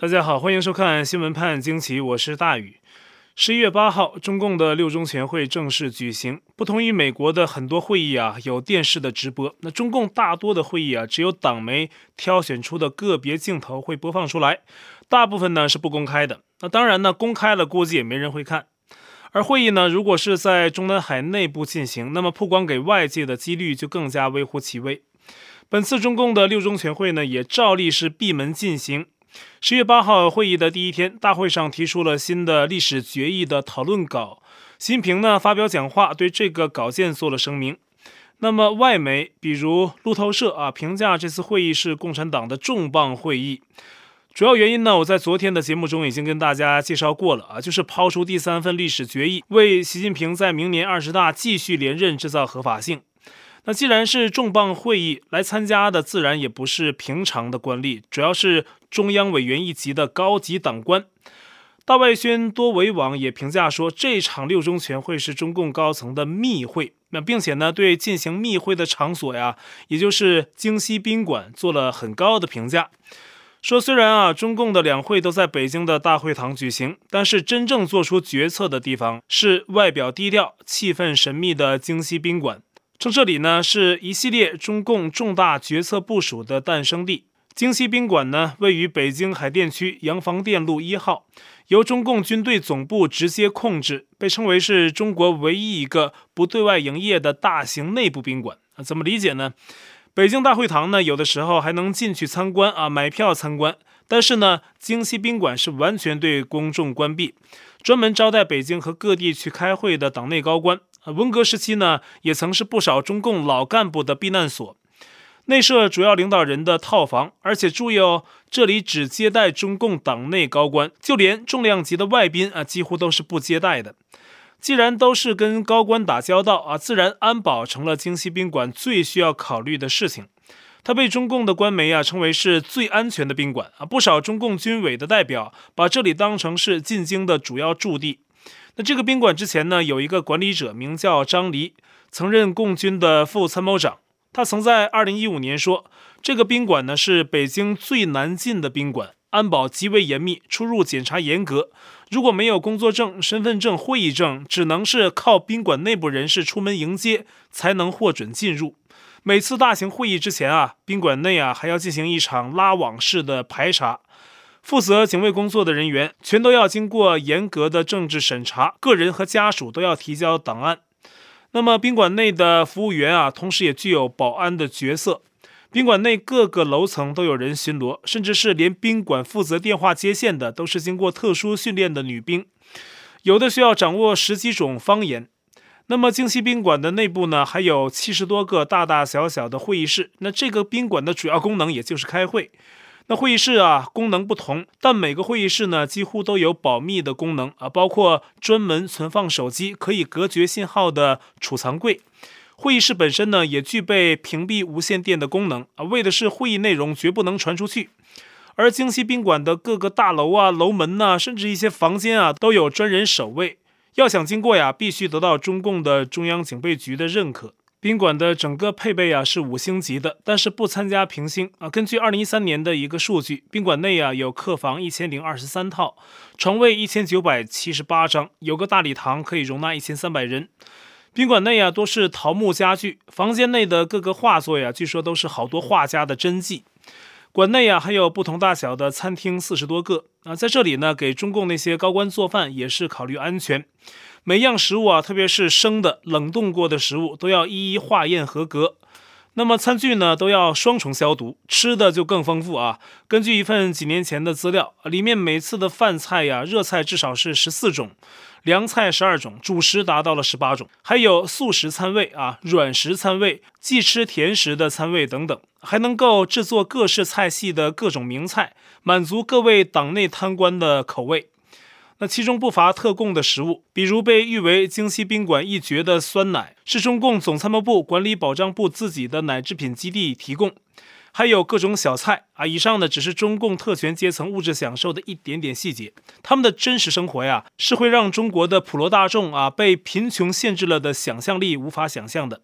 大家好，欢迎收看《新闻判惊奇》，我是大宇。十一月八号，中共的六中全会正式举行。不同于美国的很多会议啊，有电视的直播，那中共大多的会议啊，只有党媒挑选出的个别镜头会播放出来，大部分呢是不公开的。那当然呢，公开了估计也没人会看。而会议呢，如果是在中南海内部进行，那么曝光给外界的几率就更加微乎其微。本次中共的六中全会呢，也照例是闭门进行。十月八号会议的第一天，大会上提出了新的历史决议的讨论稿。习近平呢发表讲话，对这个稿件做了声明。那么外媒，比如路透社啊，评价这次会议是共产党的重磅会议。主要原因呢，我在昨天的节目中已经跟大家介绍过了啊，就是抛出第三份历史决议，为习近平在明年二十大继续连任制造合法性。那既然是重磅会议，来参加的自然也不是平常的官吏，主要是中央委员一级的高级党官。大外宣多维网也评价说，这场六中全会是中共高层的密会。那并且呢，对进行密会的场所呀，也就是京西宾馆做了很高的评价，说虽然啊，中共的两会都在北京的大会堂举行，但是真正做出决策的地方是外表低调、气氛神秘的京西宾馆。称这里呢是一系列中共重大决策部署的诞生地。京西宾馆呢位于北京海淀区洋房店路一号，由中共军队总部直接控制，被称为是中国唯一一个不对外营业的大型内部宾馆。啊，怎么理解呢？北京大会堂呢有的时候还能进去参观啊，买票参观，但是呢，京西宾馆是完全对公众关闭，专门招待北京和各地去开会的党内高官。文革时期呢，也曾是不少中共老干部的避难所，内设主要领导人的套房，而且注意哦，这里只接待中共党内高官，就连重量级的外宾啊，几乎都是不接待的。既然都是跟高官打交道啊，自然安保成了京西宾馆最需要考虑的事情。它被中共的官媒啊称为是最安全的宾馆啊，不少中共军委的代表把这里当成是进京的主要驻地。那这个宾馆之前呢，有一个管理者名叫张黎，曾任共军的副参谋长。他曾在二零一五年说，这个宾馆呢是北京最难进的宾馆，安保极为严密，出入检查严格。如果没有工作证、身份证、会议证，只能是靠宾馆内部人士出门迎接，才能获准进入。每次大型会议之前啊，宾馆内啊还要进行一场拉网式的排查。负责警卫工作的人员全都要经过严格的政治审查，个人和家属都要提交档案。那么宾馆内的服务员啊，同时也具有保安的角色。宾馆内各个楼层都有人巡逻，甚至是连宾馆负责电话接线的都是经过特殊训练的女兵，有的需要掌握十几种方言。那么京西宾馆的内部呢，还有七十多个大大小小的会议室。那这个宾馆的主要功能也就是开会。那会议室啊，功能不同，但每个会议室呢，几乎都有保密的功能啊，包括专门存放手机、可以隔绝信号的储藏柜。会议室本身呢，也具备屏蔽无线电的功能啊，为的是会议内容绝不能传出去。而京西宾馆的各个大楼啊、楼门呐、甚至一些房间啊，都有专人守卫。要想经过呀，必须得到中共的中央警备局的认可。宾馆的整个配备啊是五星级的，但是不参加评星啊。根据二零一三年的一个数据，宾馆内啊有客房一千零二十三套，床位一千九百七十八张，有个大礼堂可以容纳一千三百人。宾馆内啊多是桃木家具，房间内的各个画作呀，据说都是好多画家的真迹。馆内啊还有不同大小的餐厅四十多个啊，在这里呢给中共那些高官做饭也是考虑安全。每样食物啊，特别是生的、冷冻过的食物，都要一一化验合格。那么餐具呢，都要双重消毒。吃的就更丰富啊。根据一份几年前的资料，里面每次的饭菜呀，热菜至少是十四种，凉菜十二种，主食达到了十八种，还有素食餐位啊、软食餐位、忌吃甜食的餐位等等，还能够制作各式菜系的各种名菜，满足各位党内贪官的口味。那其中不乏特供的食物，比如被誉为京西宾馆一绝的酸奶，是中共总参谋部管理保障部自己的奶制品基地提供，还有各种小菜啊。以上呢只是中共特权阶层物质享受的一点点细节，他们的真实生活呀，是会让中国的普罗大众啊被贫穷限制了的想象力无法想象的。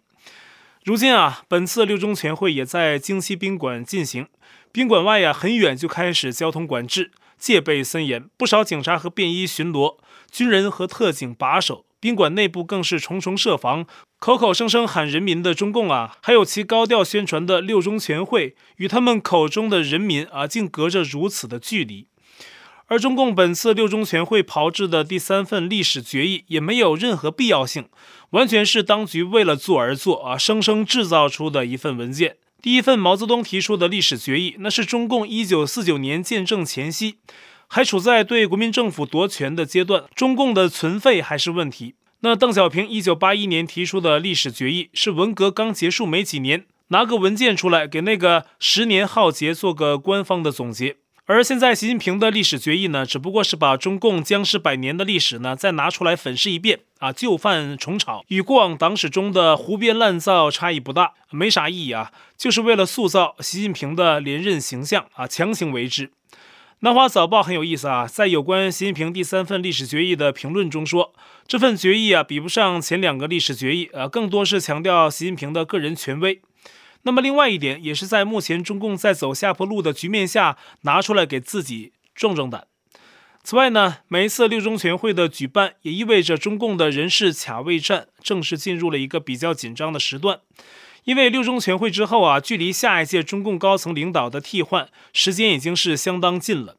如今啊，本次六中全会也在京西宾馆进行，宾馆外呀很远就开始交通管制。戒备森严，不少警察和便衣巡逻，军人和特警把守，宾馆内部更是重重设防，口口声声喊人民的中共啊，还有其高调宣传的六中全会，与他们口中的人民啊，竟隔着如此的距离。而中共本次六中全会炮制的第三份历史决议也没有任何必要性，完全是当局为了做而做啊，生生制造出的一份文件。第一份毛泽东提出的历史决议，那是中共一九四九年建政前夕，还处在对国民政府夺权的阶段，中共的存废还是问题。那邓小平一九八一年提出的历史决议，是文革刚结束没几年，拿个文件出来给那个十年浩劫做个官方的总结。而现在，习近平的历史决议呢，只不过是把中共僵尸百年的历史呢，再拿出来粉饰一遍啊，旧饭重炒，与过往党史中的胡编乱造差异不大，没啥意义啊，就是为了塑造习近平的连任形象啊，强行为之。南华早报很有意思啊，在有关习近平第三份历史决议的评论中说，这份决议啊，比不上前两个历史决议啊，更多是强调习近平的个人权威。那么，另外一点也是在目前中共在走下坡路的局面下拿出来给自己壮壮胆。此外呢，每一次六中全会的举办，也意味着中共的人事卡位战正式进入了一个比较紧张的时段。因为六中全会之后啊，距离下一届中共高层领导的替换时间已经是相当近了。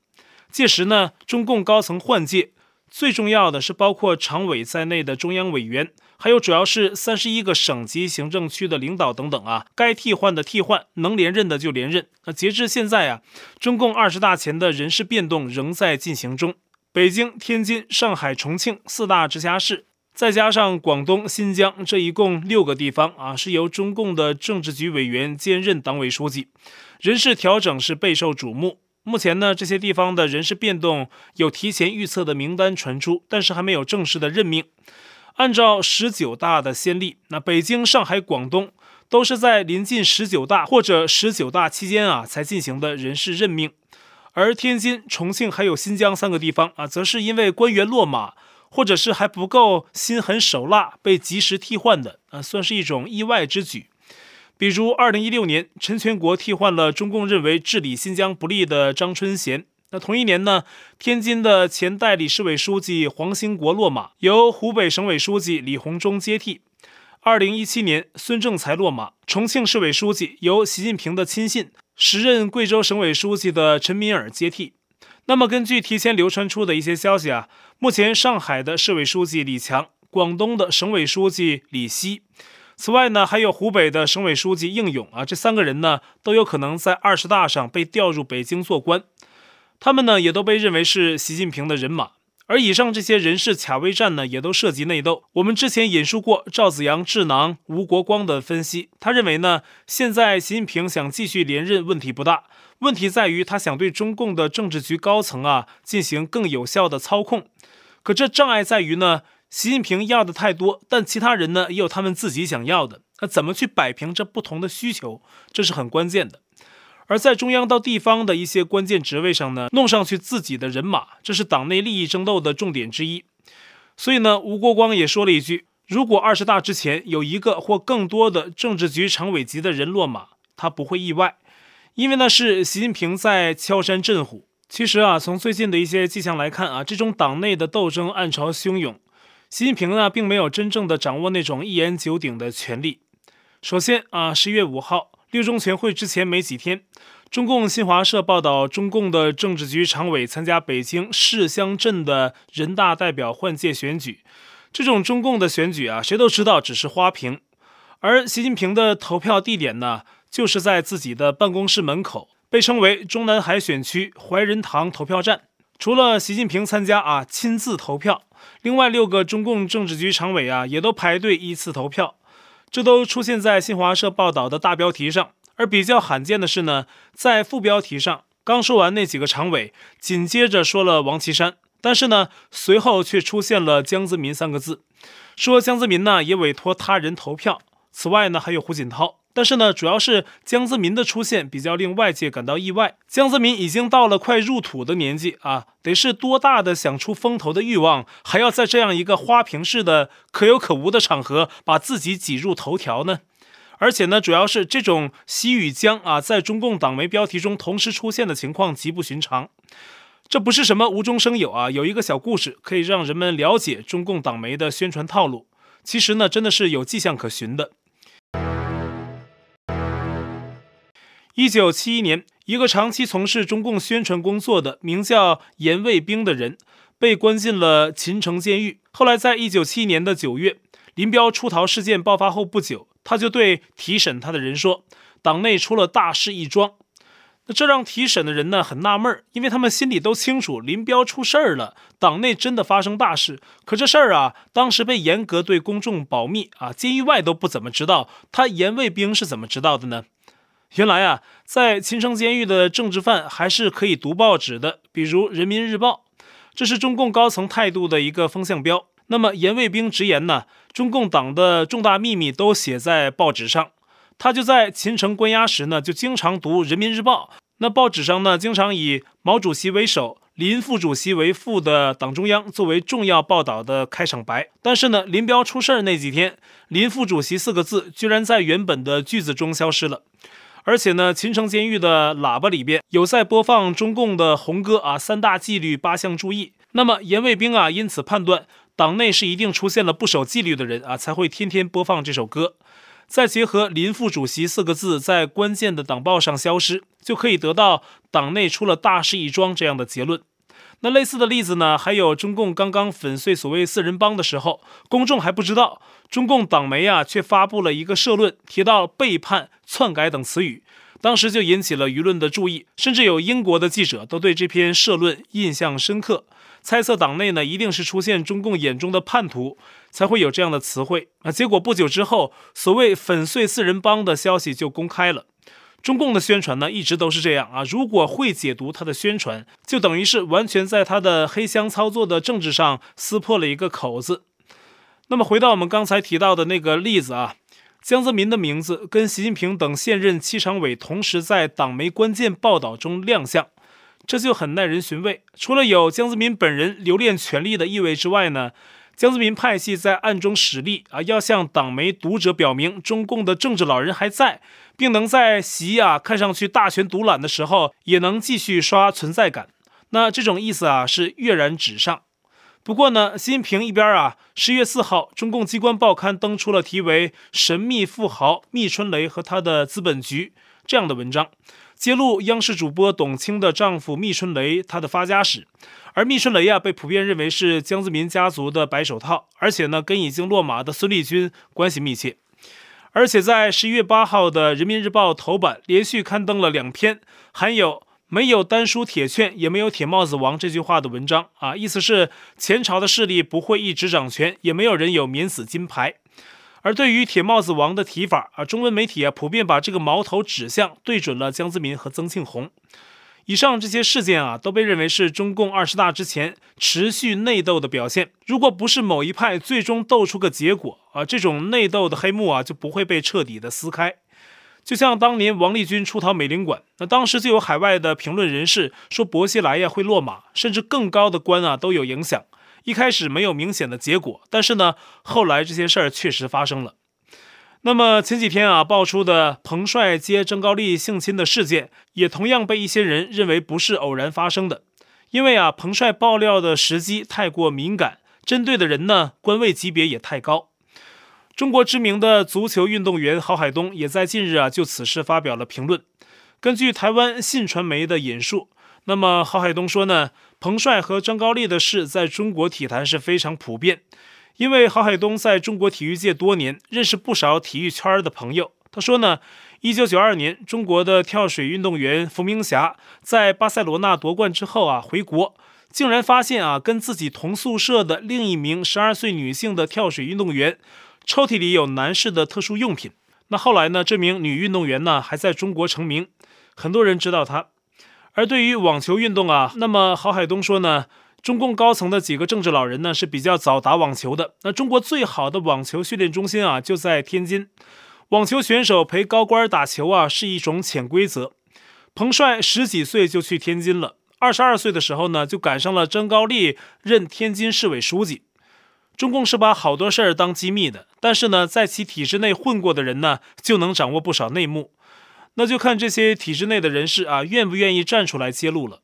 届时呢，中共高层换届。最重要的是，包括常委在内的中央委员，还有主要是三十一个省级行政区的领导等等啊，该替换的替换，能连任的就连任。那截至现在啊，中共二十大前的人事变动仍在进行中。北京、天津、上海、重庆四大直辖市，再加上广东、新疆，这一共六个地方啊，是由中共的政治局委员兼任党委书记，人事调整是备受瞩目。目前呢，这些地方的人事变动有提前预测的名单传出，但是还没有正式的任命。按照十九大的先例，那北京、上海、广东都是在临近十九大或者十九大期间啊才进行的人事任命，而天津、重庆还有新疆三个地方啊，则是因为官员落马或者是还不够心狠手辣，被及时替换的啊，算是一种意外之举。比如，二零一六年，陈全国替换了中共认为治理新疆不利的张春贤。那同一年呢，天津的前代理市委书记黄兴国落马，由湖北省委书记李鸿忠接替。二零一七年，孙政才落马，重庆市委书记由习近平的亲信、时任贵州省委书记的陈敏尔接替。那么，根据提前流传出的一些消息啊，目前上海的市委书记李强，广东的省委书记李希。此外呢，还有湖北的省委书记应勇啊，这三个人呢都有可能在二十大上被调入北京做官，他们呢也都被认为是习近平的人马。而以上这些人事卡位战呢，也都涉及内斗。我们之前引述过赵子阳智囊吴国光的分析，他认为呢，现在习近平想继续连任问题不大，问题在于他想对中共的政治局高层啊进行更有效的操控，可这障碍在于呢。习近平要的太多，但其他人呢也有他们自己想要的。那怎么去摆平这不同的需求，这是很关键的。而在中央到地方的一些关键职位上呢，弄上去自己的人马，这是党内利益争斗的重点之一。所以呢，吴国光也说了一句：如果二十大之前有一个或更多的政治局常委级的人落马，他不会意外，因为那是习近平在敲山震虎。其实啊，从最近的一些迹象来看啊，这种党内的斗争暗潮汹涌。习近平呢，并没有真正的掌握那种一言九鼎的权力。首先啊，十一月五号六中全会之前没几天，中共新华社报道，中共的政治局常委参加北京市乡镇的人大代表换届选举。这种中共的选举啊，谁都知道只是花瓶。而习近平的投票地点呢，就是在自己的办公室门口，被称为中南海选区怀仁堂投票站。除了习近平参加啊，亲自投票。另外六个中共政治局常委啊，也都排队依次投票，这都出现在新华社报道的大标题上。而比较罕见的是呢，在副标题上刚说完那几个常委，紧接着说了王岐山，但是呢，随后却出现了江泽民三个字，说江泽民呢也委托他人投票。此外呢，还有胡锦涛。但是呢，主要是江泽民的出现比较令外界感到意外。江泽民已经到了快入土的年纪啊，得是多大的想出风头的欲望，还要在这样一个花瓶式的可有可无的场合把自己挤入头条呢？而且呢，主要是这种习与江啊，在中共党媒标题中同时出现的情况极不寻常。这不是什么无中生有啊，有一个小故事可以让人们了解中共党媒的宣传套路。其实呢，真的是有迹象可循的。一九七一年，一个长期从事中共宣传工作的名叫严卫兵的人，被关进了秦城监狱。后来，在一九七一年的九月，林彪出逃事件爆发后不久，他就对提审他的人说：“党内出了大事一桩。”那这让提审的人呢很纳闷，因为他们心里都清楚林彪出事儿了，党内真的发生大事。可这事儿啊，当时被严格对公众保密啊，监狱外都不怎么知道。他严卫兵是怎么知道的呢？原来啊，在秦城监狱的政治犯还是可以读报纸的，比如《人民日报》，这是中共高层态度的一个风向标。那么严卫兵直言呢，中共党的重大秘密都写在报纸上。他就在秦城关押时呢，就经常读《人民日报》。那报纸上呢，经常以毛主席为首、林副主席为副的党中央作为重要报道的开场白。但是呢，林彪出事儿那几天，“林副主席”四个字居然在原本的句子中消失了。而且呢，秦城监狱的喇叭里边有在播放中共的红歌啊，三大纪律八项注意。那么严卫兵啊，因此判断党内是一定出现了不守纪律的人啊，才会天天播放这首歌。再结合“林副主席”四个字在关键的党报上消失，就可以得到党内出了大事一桩这样的结论。那类似的例子呢，还有中共刚刚粉碎所谓四人帮的时候，公众还不知道，中共党媒啊却发布了一个社论，提到背叛、篡改等词语，当时就引起了舆论的注意，甚至有英国的记者都对这篇社论印象深刻。猜测党内呢一定是出现中共眼中的叛徒，才会有这样的词汇啊。结果不久之后，所谓粉碎四人帮的消息就公开了。中共的宣传呢一直都是这样啊。如果会解读他的宣传，就等于是完全在他的黑箱操作的政治上撕破了一个口子。那么回到我们刚才提到的那个例子啊，江泽民的名字跟习近平等现任七常委同时在党媒关键报道中亮相。这就很耐人寻味。除了有江泽民本人留恋权力的意味之外呢，江泽民派系在暗中使力啊，要向党媒读者表明中共的政治老人还在，并能在习啊看上去大权独揽的时候，也能继续刷存在感。那这种意思啊是跃然纸上。不过呢，习近平一边啊，十月四号，中共机关报刊登出了题为《神秘富豪密春雷和他的资本局》这样的文章。揭露央视主播董卿的丈夫密春雷他的发家史，而密春雷啊被普遍认为是江泽民家族的白手套，而且呢跟已经落马的孙立军关系密切，而且在十一月八号的人民日报头版连续刊登了两篇含有“没有丹书铁券，也没有铁帽子王”这句话的文章啊，意思是前朝的势力不会一直掌权，也没有人有免死金牌。而对于“铁帽子王”的提法啊，中文媒体啊普遍把这个矛头指向对准了江泽民和曾庆红。以上这些事件啊，都被认为是中共二十大之前持续内斗的表现。如果不是某一派最终斗出个结果啊，这种内斗的黑幕啊就不会被彻底的撕开。就像当年王立军出逃美领馆，那当时就有海外的评论人士说薄熙来呀会落马，甚至更高的官啊都有影响。一开始没有明显的结果，但是呢，后来这些事儿确实发生了。那么前几天啊，爆出的彭帅接张高丽性侵的事件，也同样被一些人认为不是偶然发生的，因为啊，彭帅爆料的时机太过敏感，针对的人呢，官位级别也太高。中国知名的足球运动员郝海东也在近日啊，就此事发表了评论。根据台湾信传媒的引述。那么郝海东说呢，彭帅和张高丽的事在中国体坛是非常普遍，因为郝海东在中国体育界多年，认识不少体育圈的朋友。他说呢，一九九二年中国的跳水运动员伏明霞在巴塞罗那夺冠之后啊，回国竟然发现啊，跟自己同宿舍的另一名十二岁女性的跳水运动员抽屉里有男士的特殊用品。那后来呢，这名女运动员呢还在中国成名，很多人知道她。而对于网球运动啊，那么郝海东说呢，中共高层的几个政治老人呢是比较早打网球的。那中国最好的网球训练中心啊就在天津，网球选手陪高官打球啊是一种潜规则。彭帅十几岁就去天津了，二十二岁的时候呢就赶上了张高丽任天津市委书记。中共是把好多事儿当机密的，但是呢在其体制内混过的人呢就能掌握不少内幕。那就看这些体制内的人士啊，愿不愿意站出来揭露了。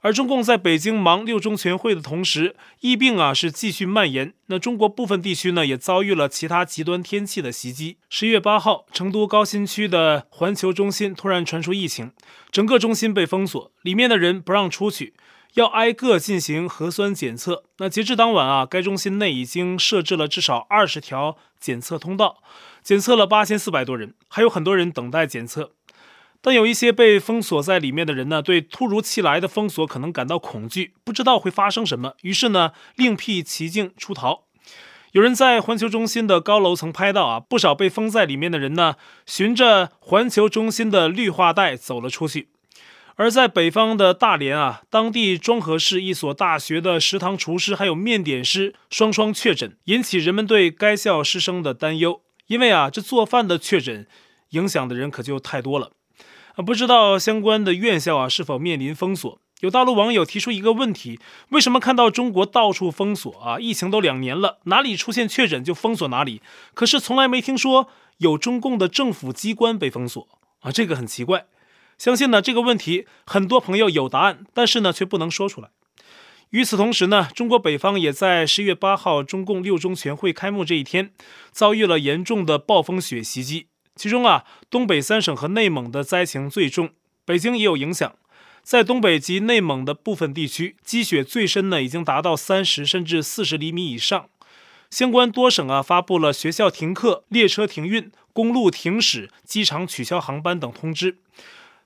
而中共在北京忙六中全会的同时，疫病啊是继续蔓延。那中国部分地区呢也遭遇了其他极端天气的袭击。十一月八号，成都高新区的环球中心突然传出疫情，整个中心被封锁，里面的人不让出去，要挨个进行核酸检测。那截至当晚啊，该中心内已经设置了至少二十条检测通道，检测了八千四百多人，还有很多人等待检测。但有一些被封锁在里面的人呢，对突如其来的封锁可能感到恐惧，不知道会发生什么，于是呢，另辟蹊径出逃。有人在环球中心的高楼层拍到啊，不少被封在里面的人呢，循着环球中心的绿化带走了出去。而在北方的大连啊，当地庄河市一所大学的食堂厨师还有面点师双双确诊，引起人们对该校师生的担忧。因为啊，这做饭的确诊，影响的人可就太多了。啊，不知道相关的院校啊是否面临封锁？有大陆网友提出一个问题：为什么看到中国到处封锁啊？疫情都两年了，哪里出现确诊就封锁哪里？可是从来没听说有中共的政府机关被封锁啊，这个很奇怪。相信呢这个问题很多朋友有答案，但是呢却不能说出来。与此同时呢，中国北方也在十一月八号中共六中全会开幕这一天，遭遇了严重的暴风雪袭击。其中啊，东北三省和内蒙的灾情最重，北京也有影响。在东北及内蒙的部分地区，积雪最深呢，已经达到三十甚至四十厘米以上。相关多省啊，发布了学校停课、列车停运、公路停驶、机场取消航班等通知。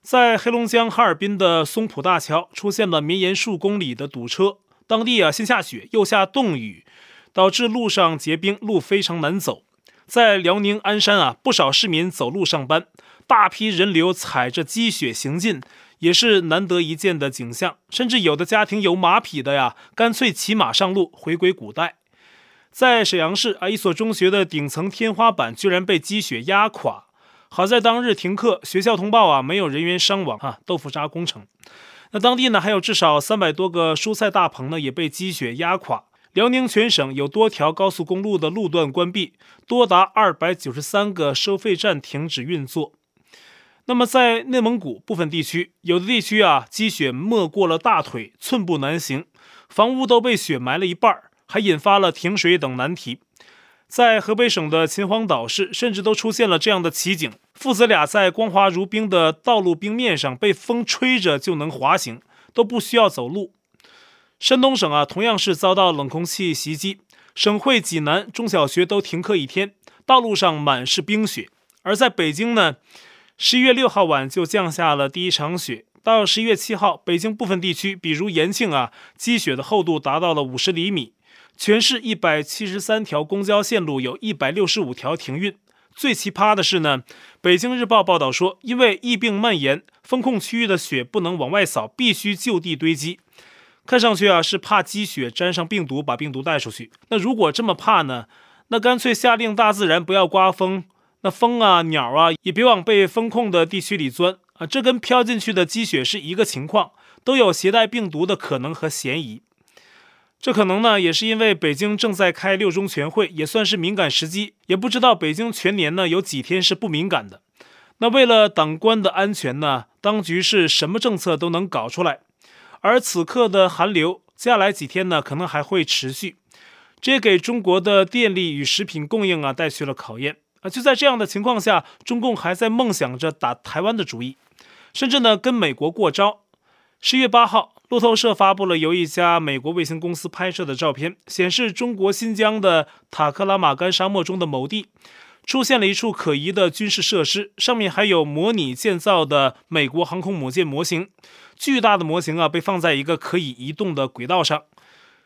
在黑龙江哈尔滨的松浦大桥出现了绵延数公里的堵车，当地啊先下雪又下冻雨，导致路上结冰，路非常难走。在辽宁鞍山啊，不少市民走路上班，大批人流踩着积雪行进，也是难得一见的景象。甚至有的家庭有马匹的呀，干脆骑马上路，回归古代。在沈阳市啊，一所中学的顶层天花板居然被积雪压垮，好在当日停课，学校通报啊，没有人员伤亡啊。豆腐渣工程，那当地呢，还有至少三百多个蔬菜大棚呢，也被积雪压垮。辽宁全省有多条高速公路的路段关闭，多达二百九十三个收费站停止运作。那么，在内蒙古部分地区，有的地区啊，积雪没过了大腿，寸步难行，房屋都被雪埋了一半，还引发了停水等难题。在河北省的秦皇岛市，甚至都出现了这样的奇景：父子俩在光滑如冰的道路冰面上被风吹着就能滑行，都不需要走路。山东省啊，同样是遭到冷空气袭击，省会济南中小学都停课一天，道路上满是冰雪。而在北京呢，十一月六号晚就降下了第一场雪，到十一月七号，北京部分地区，比如延庆啊，积雪的厚度达到了五十厘米，全市一百七十三条公交线路有一百六十五条停运。最奇葩的是呢，北京日报报道说，因为疫病蔓延，封控区域的雪不能往外扫，必须就地堆积。看上去啊，是怕积雪沾上病毒，把病毒带出去。那如果这么怕呢？那干脆下令大自然不要刮风，那风啊、鸟啊也别往被封控的地区里钻啊。这跟飘进去的积雪是一个情况，都有携带病毒的可能和嫌疑。这可能呢，也是因为北京正在开六中全会，也算是敏感时机。也不知道北京全年呢有几天是不敏感的。那为了党官的安全呢，当局是什么政策都能搞出来。而此刻的寒流，接下来几天呢，可能还会持续，这也给中国的电力与食品供应啊带去了考验啊！就在这样的情况下，中共还在梦想着打台湾的主意，甚至呢跟美国过招。十月八号，路透社发布了由一家美国卫星公司拍摄的照片，显示中国新疆的塔克拉玛干沙漠中的某地，出现了一处可疑的军事设施，上面还有模拟建造的美国航空母舰模型。巨大的模型啊，被放在一个可以移动的轨道上，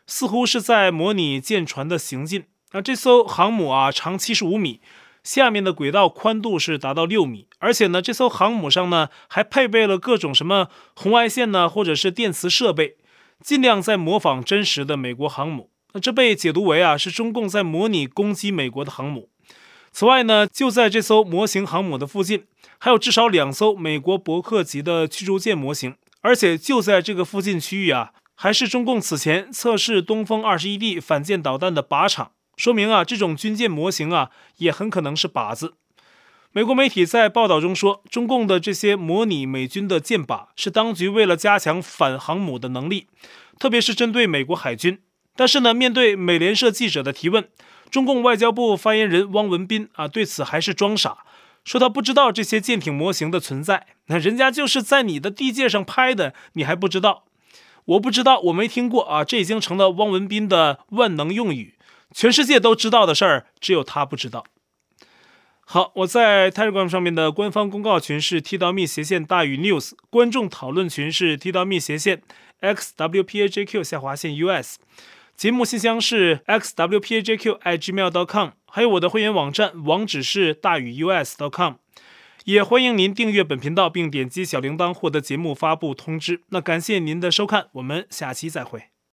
似乎是在模拟舰船的行进。那这艘航母啊，长七十五米，下面的轨道宽度是达到六米，而且呢，这艘航母上呢还配备了各种什么红外线呢，或者是电磁设备，尽量在模仿真实的美国航母。那这被解读为啊，是中共在模拟攻击美国的航母。此外呢，就在这艘模型航母的附近，还有至少两艘美国伯克级的驱逐舰模型。而且就在这个附近区域啊，还是中共此前测试东风二十一 D 反舰导弹的靶场，说明啊，这种军舰模型啊，也很可能是靶子。美国媒体在报道中说，中共的这些模拟美军的舰靶是当局为了加强反航母的能力，特别是针对美国海军。但是呢，面对美联社记者的提问，中共外交部发言人汪文斌啊，对此还是装傻，说他不知道这些舰艇模型的存在。那人家就是在你的地界上拍的，你还不知道？我不知道，我没听过啊，这已经成了汪文斌的万能用语，全世界都知道的事儿，只有他不知道。好，我在 Telegram 上面的官方公告群是 T 到 Me 斜线大于 News，观众讨论群是 T 到 Me 斜线 XWPAJQ 下划线 US，节目信箱是 XWPAJQ@gmail.com，还有我的会员网站网址是大于 U S dot com 也欢迎您订阅本频道并点击小铃铛获得节目发布通知。那感谢您的收看，我们下期再会。